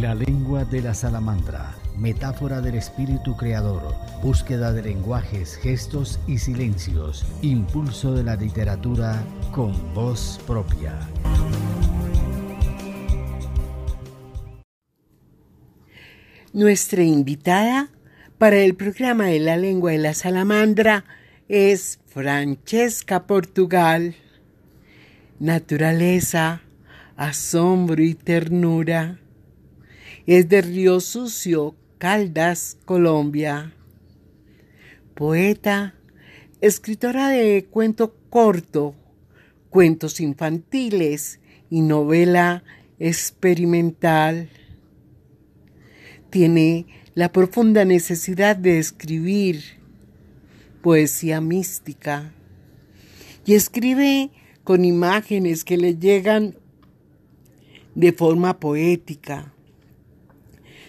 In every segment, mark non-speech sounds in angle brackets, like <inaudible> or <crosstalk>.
La lengua de la salamandra, metáfora del espíritu creador, búsqueda de lenguajes, gestos y silencios, impulso de la literatura con voz propia. Nuestra invitada para el programa de la lengua de la salamandra es Francesca Portugal. Naturaleza, asombro y ternura. Es de Río Sucio, Caldas, Colombia. Poeta, escritora de cuento corto, cuentos infantiles y novela experimental. Tiene la profunda necesidad de escribir poesía mística y escribe con imágenes que le llegan de forma poética.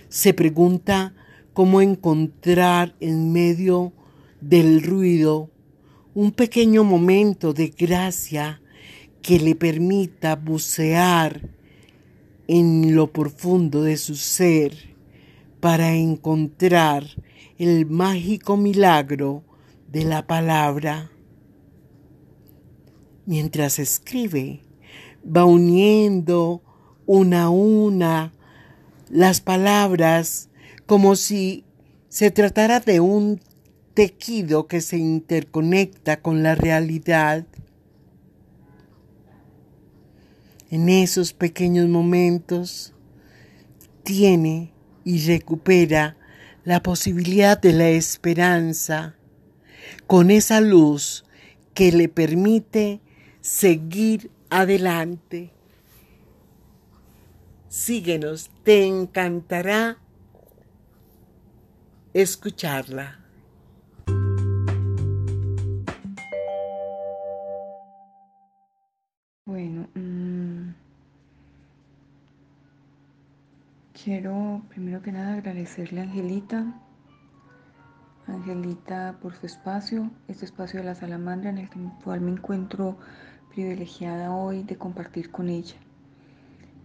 Se pregunta cómo encontrar en medio del ruido un pequeño momento de gracia que le permita bucear en lo profundo de su ser para encontrar el mágico milagro de la palabra. Mientras escribe, va uniendo una a una las palabras como si se tratara de un tejido que se interconecta con la realidad. En esos pequeños momentos tiene y recupera la posibilidad de la esperanza con esa luz que le permite seguir adelante. Síguenos, te encantará escucharla. Bueno, mm, quiero primero que nada agradecerle a Angelita, Angelita por su espacio, este espacio de la salamandra en el cual me encuentro privilegiada hoy de compartir con ella.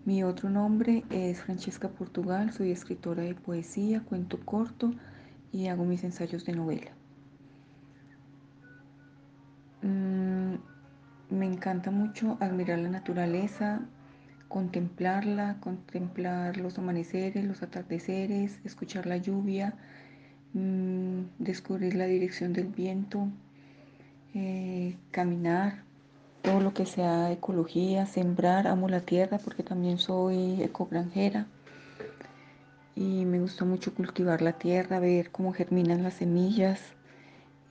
Mi otro nombre es Francesca Portugal, soy escritora de poesía, cuento corto y hago mis ensayos de novela. Mm, me encanta mucho admirar la naturaleza, contemplarla, contemplar los amaneceres, los atardeceres, escuchar la lluvia, mm, descubrir la dirección del viento, eh, caminar, todo lo que sea ecología, sembrar, amo la tierra porque también soy ecogranjera y me gusta mucho cultivar la tierra, ver cómo germinan las semillas.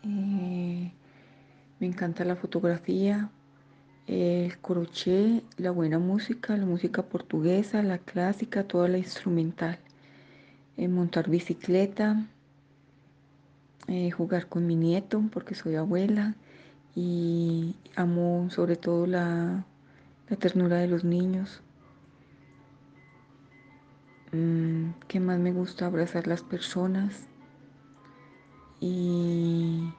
Eh, me encanta la fotografía, el crochet, la buena música, la música portuguesa, la clásica, toda la instrumental. Eh, montar bicicleta, eh, jugar con mi nieto porque soy abuela y amo sobre todo la, ternura de los niños. Mm, ¿Qué más me gusta? Abrazar las personas y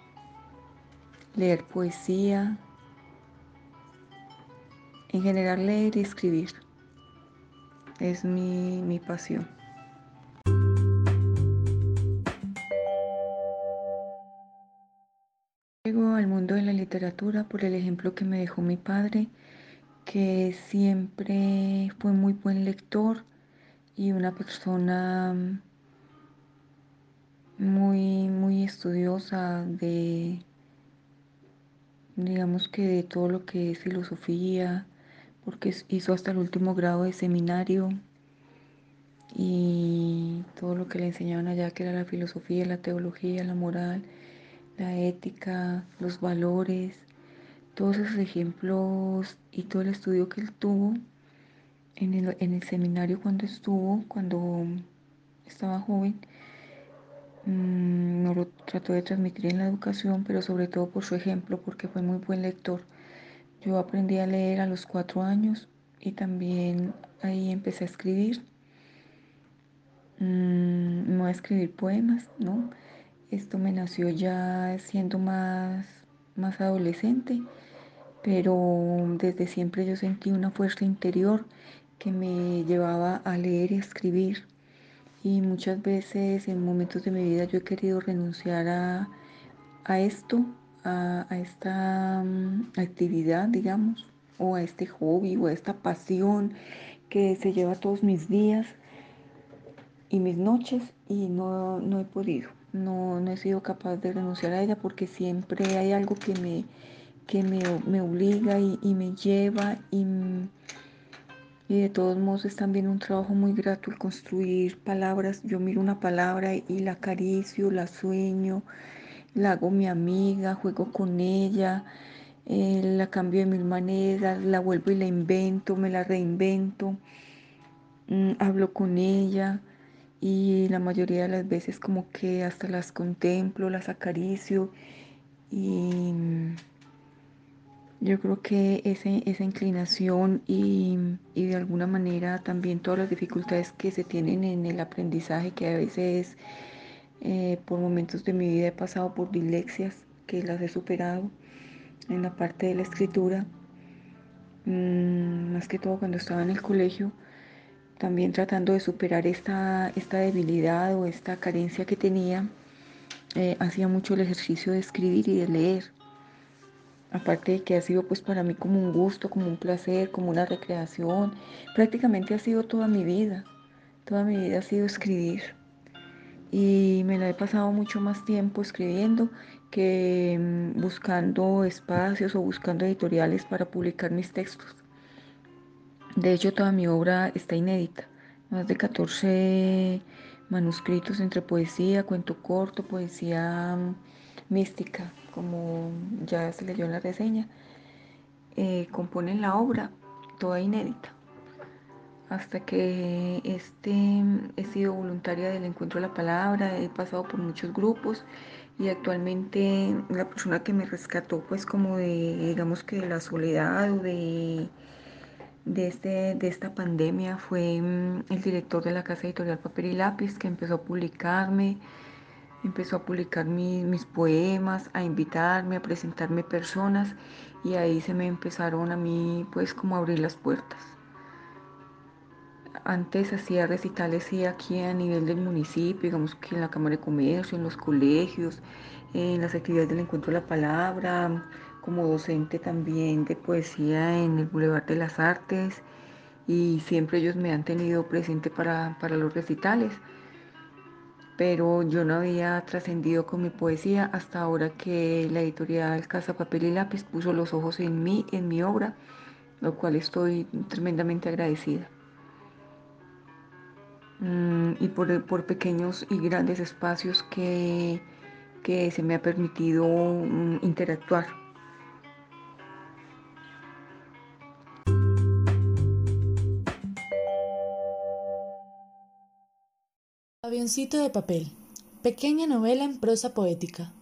leer poesía. En general leer y escribir es mi, mi pasión. Literatura por el ejemplo que me dejó mi padre, que siempre fue muy buen lector y una persona muy, muy estudiosa de, digamos que de todo lo que es filosofía, porque hizo hasta el último grado de seminario y todo lo que le enseñaban allá, que era la filosofía, la teología, la moral la ética, los valores, todos esos ejemplos y todo el estudio que él tuvo en el, seminario cuando estuvo, cuando estaba joven, mm, no lo trató de transmitir en la educación, pero sobre todo por su ejemplo, porque fue muy buen lector. Yo aprendí a leer a los cuatro años y también ahí empecé a escribir. Mm, no a escribir poemas, ¿no? Esto me nació ya siendo más, más adolescente, pero desde siempre yo sentí una fuerza interior que me llevaba a leer y escribir. Y muchas veces en momentos de mi vida yo he querido renunciar a, esto, a, esta mm, actividad, digamos, o a este hobby o a esta pasión que se lleva todos mis días y mis noches y no, he podido. No, no, he sido capaz de renunciar a ella porque siempre hay algo que me, que me, obliga y, y, me lleva y, y de todos modos es también un trabajo muy grato el construir palabras. Yo miro una palabra y la acaricio, la sueño, la hago mi amiga, juego con ella, eh, la cambio de mil maneras, la vuelvo y la invento, me la reinvento, mm, hablo con ella y la mayoría de las veces como que hasta las contemplo, las acaricio y yo creo que ese, esa inclinación y, de alguna manera también todas las dificultades que se tienen en el aprendizaje, que a veces eh, por momentos de mi vida he pasado por dilexias, que las he superado en la parte de la escritura, mm, más que todo cuando estaba en el colegio, también tratando de superar esta, esta debilidad o esta carencia que tenía, eh, hacía mucho el ejercicio de escribir y de leer aparte de que ha sido pues para mí como un gusto, como un placer, como una recreación, prácticamente ha sido toda mi vida, toda mi vida ha sido escribir. Y me la he pasado mucho más tiempo escribiendo que mm, buscando espacios o buscando editoriales para publicar mis textos. De hecho, toda mi obra está inédita, más de 14 manuscritos entre poesía, cuento corto, poesía mm, mística, como ya se leyó en la reseña, eh, componen la obra toda inédita. Hasta que este, he sido voluntaria del encuentro de la palabra, he pasado por muchos grupos y actualmente la persona que me rescató pues como de, digamos que de la soledad o de, de, este, de esta pandemia fue mm, el director de la casa editorial Papel y Lápiz que empezó a publicarme, empezó a publicar mis poemas, a invitarme, a presentarme personas y ahí se me empezaron a mí pues como a abrir las puertas. Antes hacía recitales sí, aquí a nivel del municipio, digamos que en la Cámara de Comercio, en los colegios, en las actividades del encuentro de la palabra, como docente también de poesía en el Boulevard de las Artes y siempre ellos me han tenido presente para, para los recitales pero yo no había trascendido con mi poesía hasta ahora que la editorial Casa Papel y Lápiz puso los ojos en mí, en mi obra, lo cual estoy tremendamente agradecida. Mm, y por, pequeños y grandes espacios que, que se me ha permitido mm, interactuar. Avioncito de papel. Pequeña novela en prosa poética.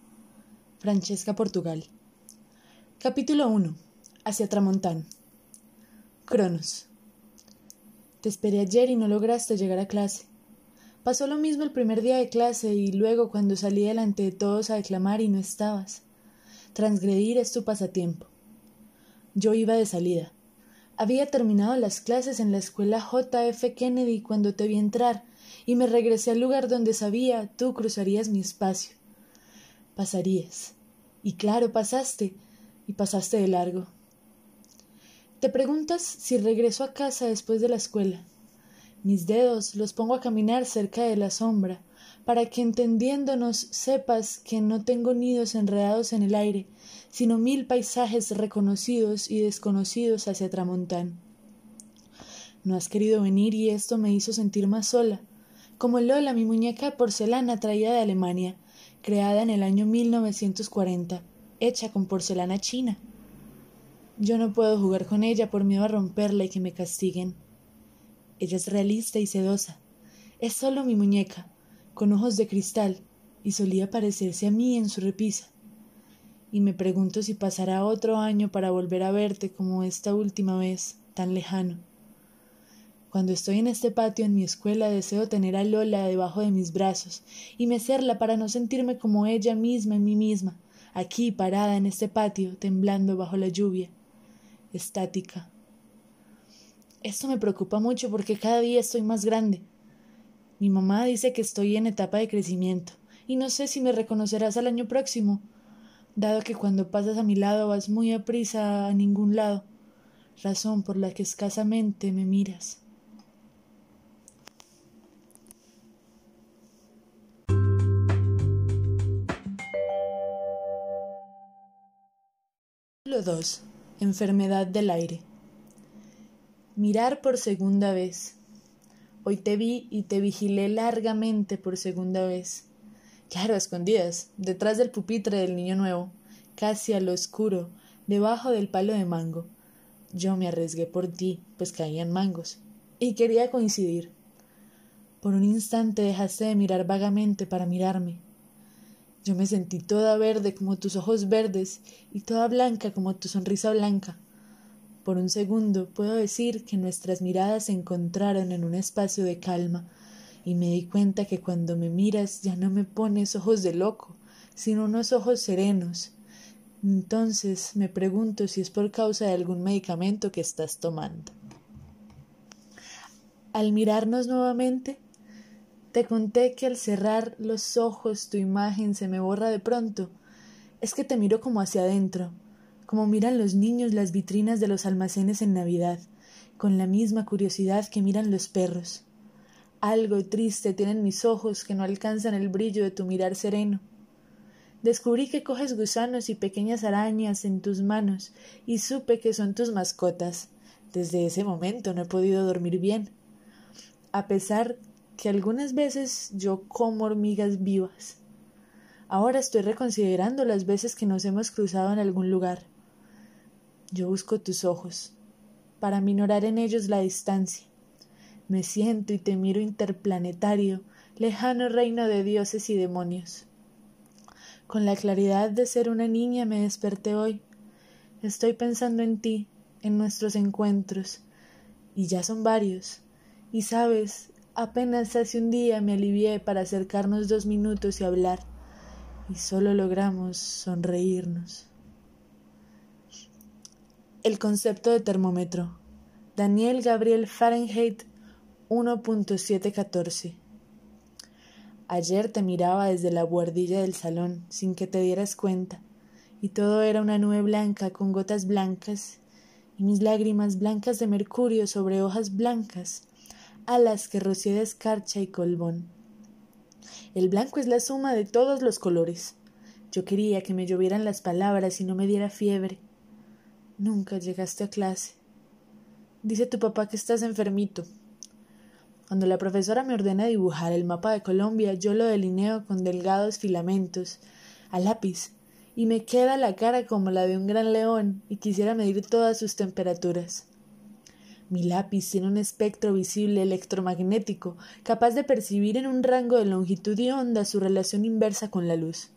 Francesca Portugal. Capítulo 1. Hacia Tramontán. Cronos. Te esperé ayer y no lograste llegar a clase. Pasó lo mismo el primer día de clase y luego cuando salí delante de todos a declamar y no estabas. Transgredir es tu pasatiempo. Yo iba de salida. Había terminado las clases en la escuela J. F. Kennedy cuando te vi entrar y me regresé al lugar donde sabía tú cruzarías mi espacio. Pasarías. Y claro, pasaste, y pasaste de largo. Te preguntas si regreso a casa después de la escuela. Mis dedos los pongo a caminar cerca de la sombra, para que entendiéndonos sepas que no tengo nidos enredados en el aire, sino mil paisajes reconocidos y desconocidos hacia Tramontán. No has querido venir y esto me hizo sentir más sola, como Lola, mi muñeca de porcelana traída de Alemania, creada en el año 1940, hecha con porcelana china. Yo no puedo jugar con ella por miedo a romperla y que me castiguen. Ella es realista y sedosa. Es solo mi muñeca, con ojos de cristal, y solía parecerse a mí en su repisa. Y me pregunto si pasará otro año para volver a verte como esta última vez, tan lejano. Cuando estoy en este patio en mi escuela deseo tener a Lola debajo de mis brazos y mecerla para no sentirme como ella misma en mí misma, aquí parada en este patio, temblando bajo la lluvia, estática. Esto me preocupa mucho porque cada día estoy más grande. Mi mamá dice que estoy en etapa de crecimiento y no sé si me reconocerás al año próximo, dado que cuando pasas a mi lado vas muy a prisa a ningún lado, razón por la que escasamente me miras. Capítulo 2. Enfermedad del aire. Mirar por segunda vez. Hoy te vi y te vigilé largamente por segunda vez. Claro, escondidas, detrás del pupitre del niño nuevo, casi a lo oscuro, debajo del palo de mango. Yo me arriesgué por ti, pues caían mangos, y quería coincidir. Por un instante dejaste de mirar vagamente para mirarme. Yo me sentí toda verde como tus ojos verdes y toda blanca como tu sonrisa blanca. Por un segundo puedo decir que nuestras miradas se encontraron en un espacio de calma y me di cuenta que cuando me miras ya no me pones ojos de loco, sino unos ojos serenos. Entonces me pregunto si es por causa de algún medicamento que estás tomando. Al mirarnos nuevamente, te conté que al cerrar los ojos tu imagen se me borra de pronto. Es que te miro como hacia adentro, como miran los niños las vitrinas de los almacenes en Navidad, con la misma curiosidad que miran los perros. Algo triste tienen mis ojos que no alcanzan el brillo de tu mirar sereno. Descubrí que coges gusanos y pequeñas arañas en tus manos y supe que son tus mascotas. Desde ese momento no he podido dormir bien. A pesar que algunas veces yo como hormigas vivas. Ahora estoy reconsiderando las veces que nos hemos cruzado en algún lugar. Yo busco tus ojos, para minorar en ellos la distancia. Me siento y te miro interplanetario, lejano reino de dioses y demonios. Con la claridad de ser una niña me desperté hoy. Estoy pensando en ti, en nuestros encuentros, y ya son varios. Y sabes, Apenas hace un día me alivié para acercarnos dos minutos y hablar, y solo logramos sonreírnos. El concepto de termómetro. Daniel Gabriel Fahrenheit 1.714. Ayer te miraba desde la buhardilla del salón sin que te dieras cuenta, y todo era una nube blanca con gotas blancas y mis lágrimas blancas de mercurio sobre hojas blancas alas que rocié de escarcha y colbón. El blanco es la suma de todos los colores. Yo quería que me llovieran las palabras y no me diera fiebre. Nunca llegaste a clase. Dice tu papá que estás enfermito. Cuando la profesora me ordena dibujar el mapa de Colombia, yo lo delineo con delgados filamentos, a lápiz, y me queda la cara como la de un gran león y quisiera medir todas sus temperaturas. Mi lápiz tiene un espectro visible electromagnético capaz de percibir en un rango de longitud y onda su relación inversa con la luz.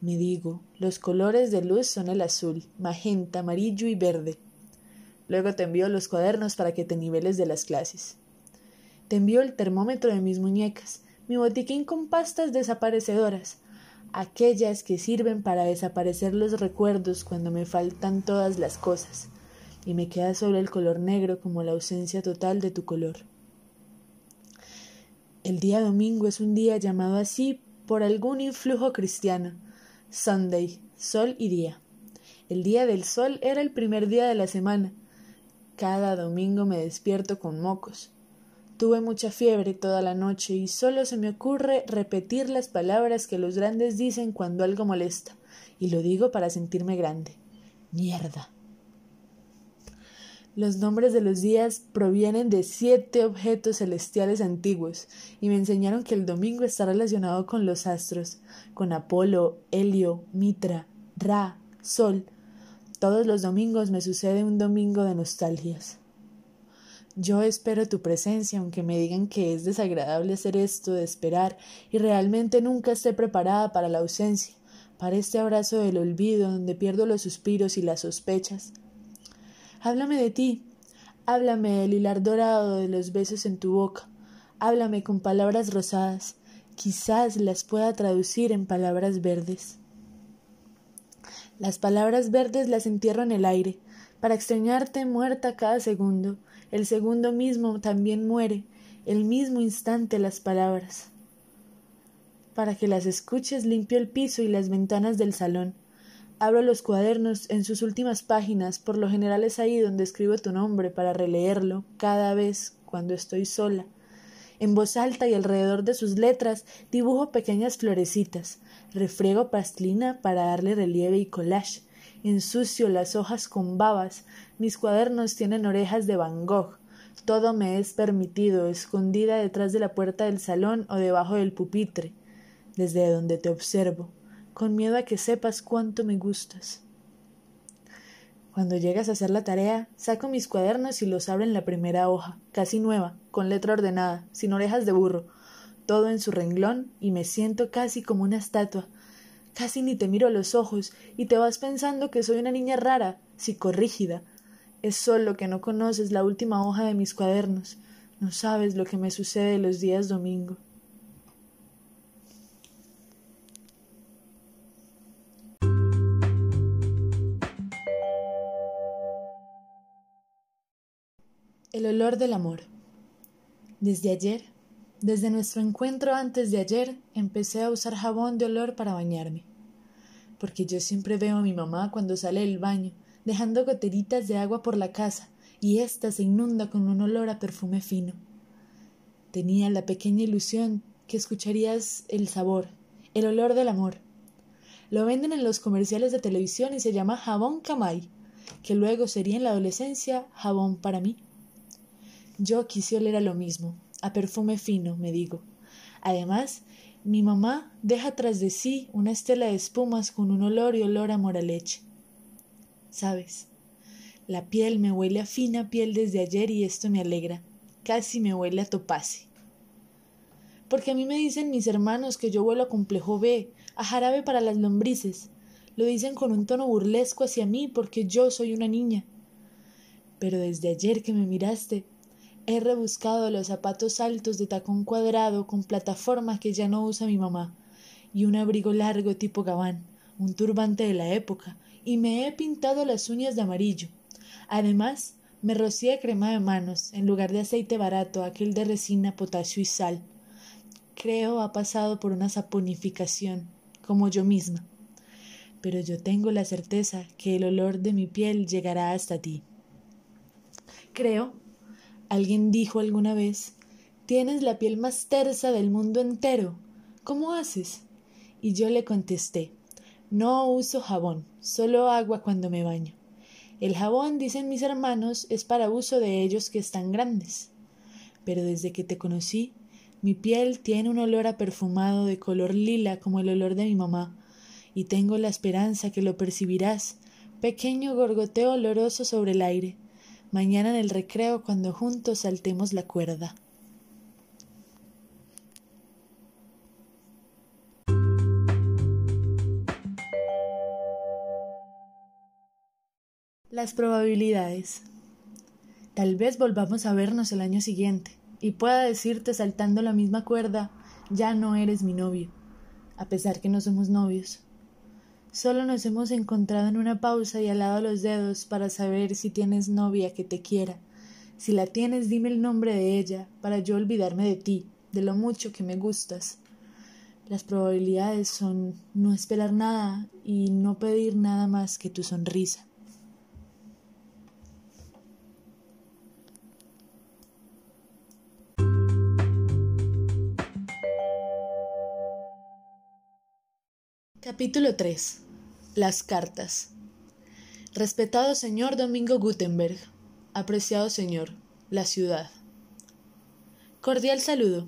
Me digo, los colores de luz son el azul, magenta, amarillo y verde. Luego te envío los cuadernos para que te niveles de las clases. Te envío el termómetro de mis muñecas, mi botiquín con pastas desaparecedoras, aquellas que sirven para desaparecer los recuerdos cuando me faltan todas las cosas y me queda solo el color negro como la ausencia total de tu color. El día domingo es un día llamado así por algún influjo cristiano. Sunday, sol y día. El día del sol era el primer día de la semana. Cada domingo me despierto con mocos. Tuve mucha fiebre toda la noche y solo se me ocurre repetir las palabras que los grandes dicen cuando algo molesta, y lo digo para sentirme grande. Mierda. Los nombres de los días provienen de siete objetos celestiales antiguos, y me enseñaron que el domingo está relacionado con los astros, con Apolo, Helio, Mitra, Ra, Sol. Todos los domingos me sucede un domingo de nostalgias. Yo espero tu presencia, aunque me digan que es desagradable hacer esto de esperar, y realmente nunca esté preparada para la ausencia, para este abrazo del olvido donde pierdo los suspiros y las sospechas Háblame de ti, háblame del hilar dorado de los besos en tu boca, háblame con palabras rosadas, quizás las pueda traducir en palabras verdes. Las palabras verdes las entierro en el aire, para extrañarte muerta cada segundo, el segundo mismo también muere, el mismo instante las palabras. Para que las escuches limpio el piso y las ventanas del salón. Abro los cuadernos en sus últimas páginas, por lo general es ahí donde escribo tu nombre para releerlo cada vez cuando estoy sola. En voz alta y alrededor de sus letras dibujo pequeñas florecitas, refriego pastelina para darle relieve y collage, ensucio las hojas con babas, mis cuadernos tienen orejas de Van Gogh, todo me es permitido, escondida detrás de la puerta del salón o debajo del pupitre, desde donde te observo, con miedo a que sepas cuánto me gustas. Cuando llegas a hacer la tarea, saco mis cuadernos y los abro en la primera hoja, casi nueva, con letra ordenada, sin orejas de burro, todo en su renglón, y me siento casi como una estatua. Casi ni te miro los ojos, y te vas pensando que soy una niña rara, psicorrígida. Es solo que no conoces la última hoja de mis cuadernos, no sabes lo que me sucede los días domingo. El olor del amor. Desde ayer, desde nuestro encuentro antes de ayer, empecé a usar jabón de olor para bañarme. Porque yo siempre veo a mi mamá cuando sale del baño, dejando goteritas de agua por la casa, y ésta se inunda con un olor a perfume fino. Tenía la pequeña ilusión que escucharías el sabor, el olor del amor. Lo venden en los comerciales de televisión y se llama jabón Camay, que luego sería en la adolescencia jabón para mí. Yo quise oler a lo mismo, a perfume fino, me digo. Además, mi mamá deja tras de sí una estela de espumas con un olor y olor a moraleche. ¿Sabes? La piel me huele a fina piel desde ayer y esto me alegra. Casi me huele a topace. Porque a mí me dicen mis hermanos que yo huelo a complejo B, a jarabe para las lombrices. Lo dicen con un tono burlesco hacia mí porque yo soy una niña. Pero desde ayer que me miraste, He rebuscado los zapatos altos de tacón cuadrado con plataforma que ya no usa mi mamá, y un abrigo largo tipo gabán, un turbante de la época, y me he pintado las uñas de amarillo. Además, me rocié crema de manos, en lugar de aceite barato, aquel de resina, potasio y sal. Creo ha pasado por una saponificación, como yo misma. Pero yo tengo la certeza que el olor de mi piel llegará hasta ti. Creo Alguien dijo alguna vez, tienes la piel más tersa del mundo entero. ¿Cómo haces? Y yo le contesté, no uso jabón, solo agua cuando me baño. El jabón, dicen mis hermanos, es para uso de ellos que están grandes. Pero desde que te conocí, mi piel tiene un olor a perfumado de color lila como el olor de mi mamá, y tengo la esperanza que lo percibirás, pequeño gorgoteo oloroso sobre el aire, mañana en el recreo cuando juntos saltemos la cuerda. Las probabilidades. Tal vez volvamos a vernos el año siguiente y pueda decirte saltando la misma cuerda, ya no eres mi novio, a pesar que no somos novios. Solo nos hemos encontrado en una pausa y alado los dedos para saber si tienes novia que te quiera. Si la tienes, dime el nombre de ella, para yo olvidarme de ti, de lo mucho que me gustas. Las probabilidades son no esperar nada y no pedir nada más que tu sonrisa. Capítulo 3 las cartas. Respetado señor Domingo Gutenberg. Apreciado señor. La ciudad. Cordial saludo.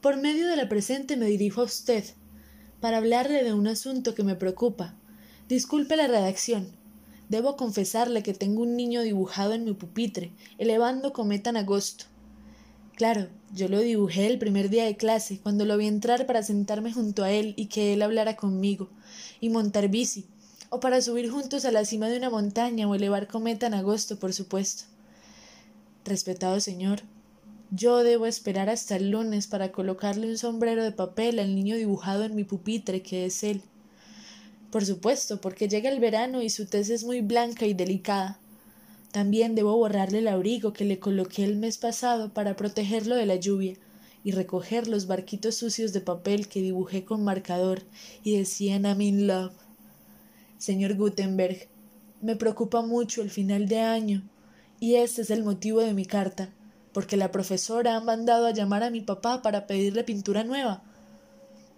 Por medio de la presente me dirijo a usted para hablarle de un asunto que me preocupa. Disculpe la redacción. Debo confesarle que tengo un niño dibujado en mi pupitre, elevando cometa en agosto. Claro, yo lo dibujé el primer día de clase, cuando lo vi entrar para sentarme junto a él y que él hablara conmigo, y montar bici, o para subir juntos a la cima de una montaña o elevar cometa en agosto, por supuesto. Respetado señor, yo debo esperar hasta el lunes para colocarle un sombrero de papel al niño dibujado en mi pupitre, que es él. Por supuesto, porque llega el verano y su tez es muy blanca y delicada. También debo borrarle el abrigo que le coloqué el mes pasado para protegerlo de la lluvia y recoger los barquitos sucios de papel que dibujé con marcador y decían I'm in love. Señor Gutenberg, me preocupa mucho el final de año y este es el motivo de mi carta, porque la profesora ha mandado a llamar a mi papá para pedirle pintura nueva,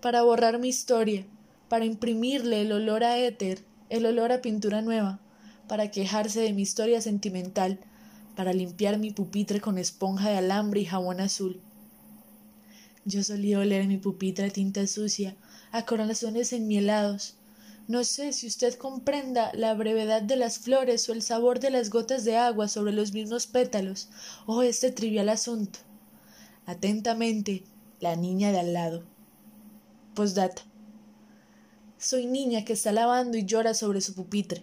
para borrar mi historia, para imprimirle el olor a éter, el olor a pintura nueva, para quejarse de mi historia sentimental, para limpiar mi pupitre con esponja de alambre y jabón azul. Yo solía oler mi pupitre a tinta sucia, a corazones enmielados, no sé si usted comprenda la brevedad de las flores o el sabor de las gotas de agua sobre los mismos pétalos, o este trivial asunto. Atentamente, la niña de al lado. Postdata. Soy niña que está lavando y llora sobre su pupitre.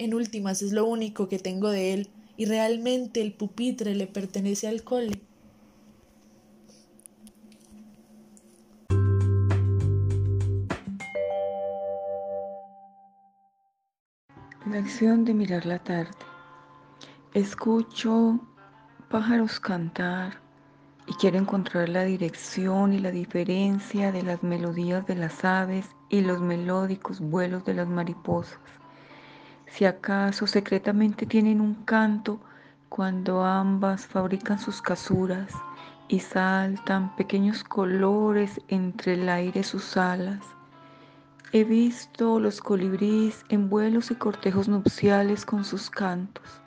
En últimas es lo único que tengo de él, y realmente el pupitre le pertenece al cole. La acción de mirar la tarde. Escucho pájaros cantar y quiero encontrar la dirección y la diferencia de las melodías de las aves y los melódicos vuelos de las mariposas. Si acaso secretamente tienen un canto cuando ambas fabrican sus casuras y saltan pequeños colores entre el aire sus alas He visto los colibríes en vuelos y cortejos nupciales con sus cantos.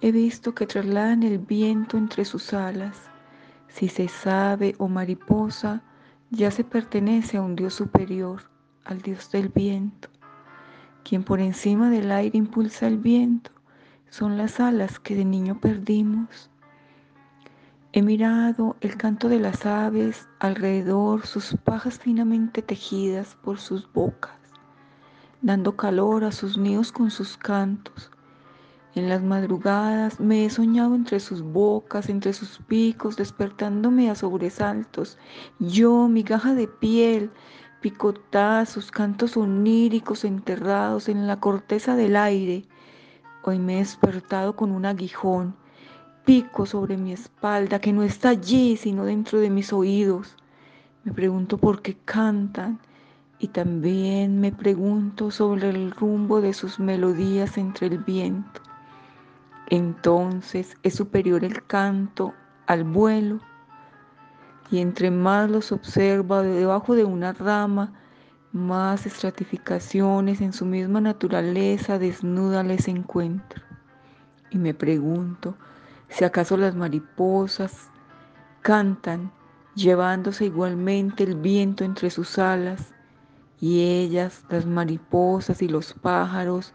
He visto que trasladan el viento entre sus alas. Si se sabe o mariposa, ya se pertenece a un Dios superior, al Dios del viento. Quien por encima del aire impulsa el viento son las alas que de niño perdimos. He mirado el canto de las aves alrededor, sus pajas finamente tejidas por sus bocas, dando calor a sus nidos con sus cantos. En las madrugadas me he soñado entre sus bocas, entre sus picos, despertándome a sobresaltos. Yo, migaja de piel, picotada, sus cantos oníricos enterrados en la corteza del aire. Hoy me he despertado con un aguijón pico sobre mi espalda que no está allí sino dentro de mis oídos. Me pregunto por qué cantan y también me pregunto sobre el rumbo de sus melodías entre el viento. Entonces es superior el canto al vuelo y entre más los observa debajo de una rama, más estratificaciones en su misma naturaleza desnuda les encuentro. Y me pregunto, si acaso las mariposas cantan llevándose igualmente el viento entre sus alas, y ellas, las mariposas y los pájaros,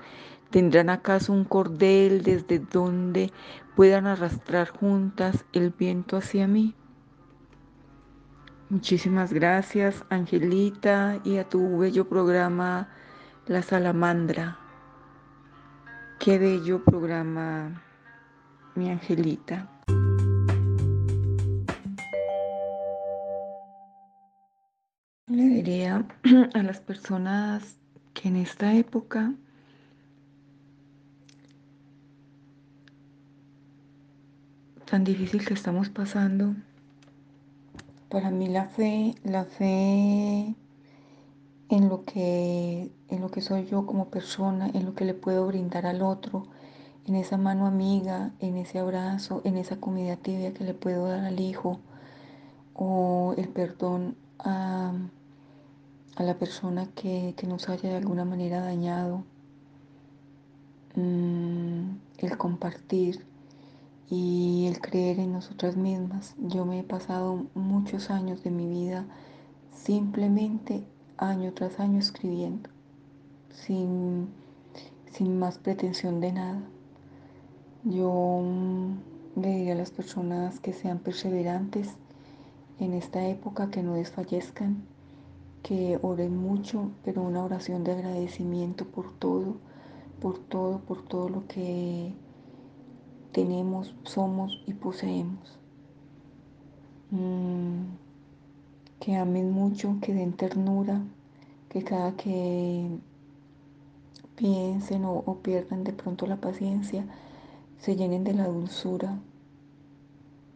tendrán acaso un cordel desde donde puedan arrastrar juntas el viento hacia mí. Muchísimas gracias, Angelita, y a tu bello programa La Salamandra. Qué bello programa mi angelita. Le diría <clears throat> a las personas que en esta época tan difícil que estamos pasando, para mí la fe, la fe en lo que en lo que soy yo como persona, en lo que le puedo brindar al otro, en esa mano amiga, en ese abrazo, en esa comida tibia que le puedo dar al hijo, o el perdón a, la persona que, nos haya de alguna manera dañado, mm, el compartir y el creer en nosotras mismas. Yo me he pasado muchos años de mi vida simplemente año tras año escribiendo, sin, sin más pretensión de nada. Yo mm, le diría a las personas que sean perseverantes en esta época, que no desfallezcan, que oren mucho, pero una oración de agradecimiento por todo, por todo, por todo lo que tenemos, somos y poseemos. Mm, que amen mucho, que den ternura, que cada que piensen o pierdan de pronto la paciencia, se llenen de la dulzura.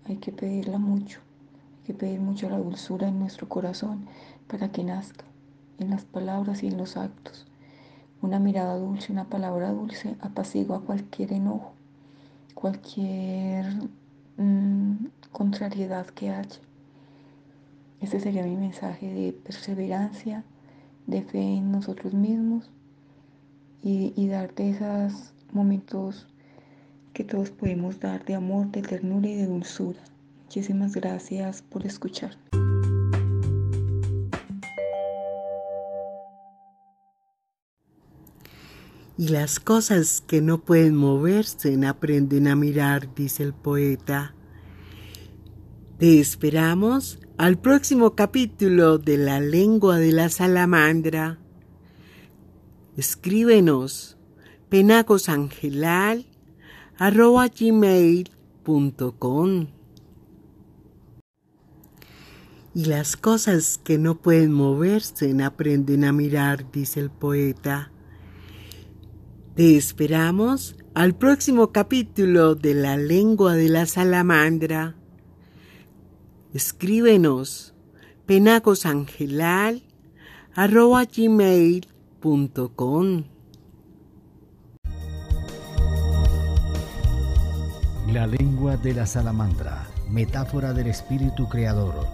Hay que pedirla mucho, hay que pedir mucho la dulzura en nuestro corazón para que nazca en las palabras y en los actos. Una mirada dulce, una palabra dulce apacigua cualquier enojo, cualquier mm, contrariedad que haya. Ese sería mi mensaje de perseverancia, de fe en nosotros mismos y, y darte esos momentos que todos podemos dar de amor, de ternura y de dulzura. Muchísimas gracias por escuchar. Y las cosas que no pueden moverse aprenden a mirar, dice el poeta. Te esperamos al próximo capítulo de La lengua de la salamandra. Escríbenos penacosangelal.com Y las cosas que no pueden moverse aprenden a mirar, dice el poeta. Te esperamos al próximo capítulo de La lengua de la salamandra. Escríbenos penacosangelal.com La lengua de la salamandra, metáfora del espíritu creador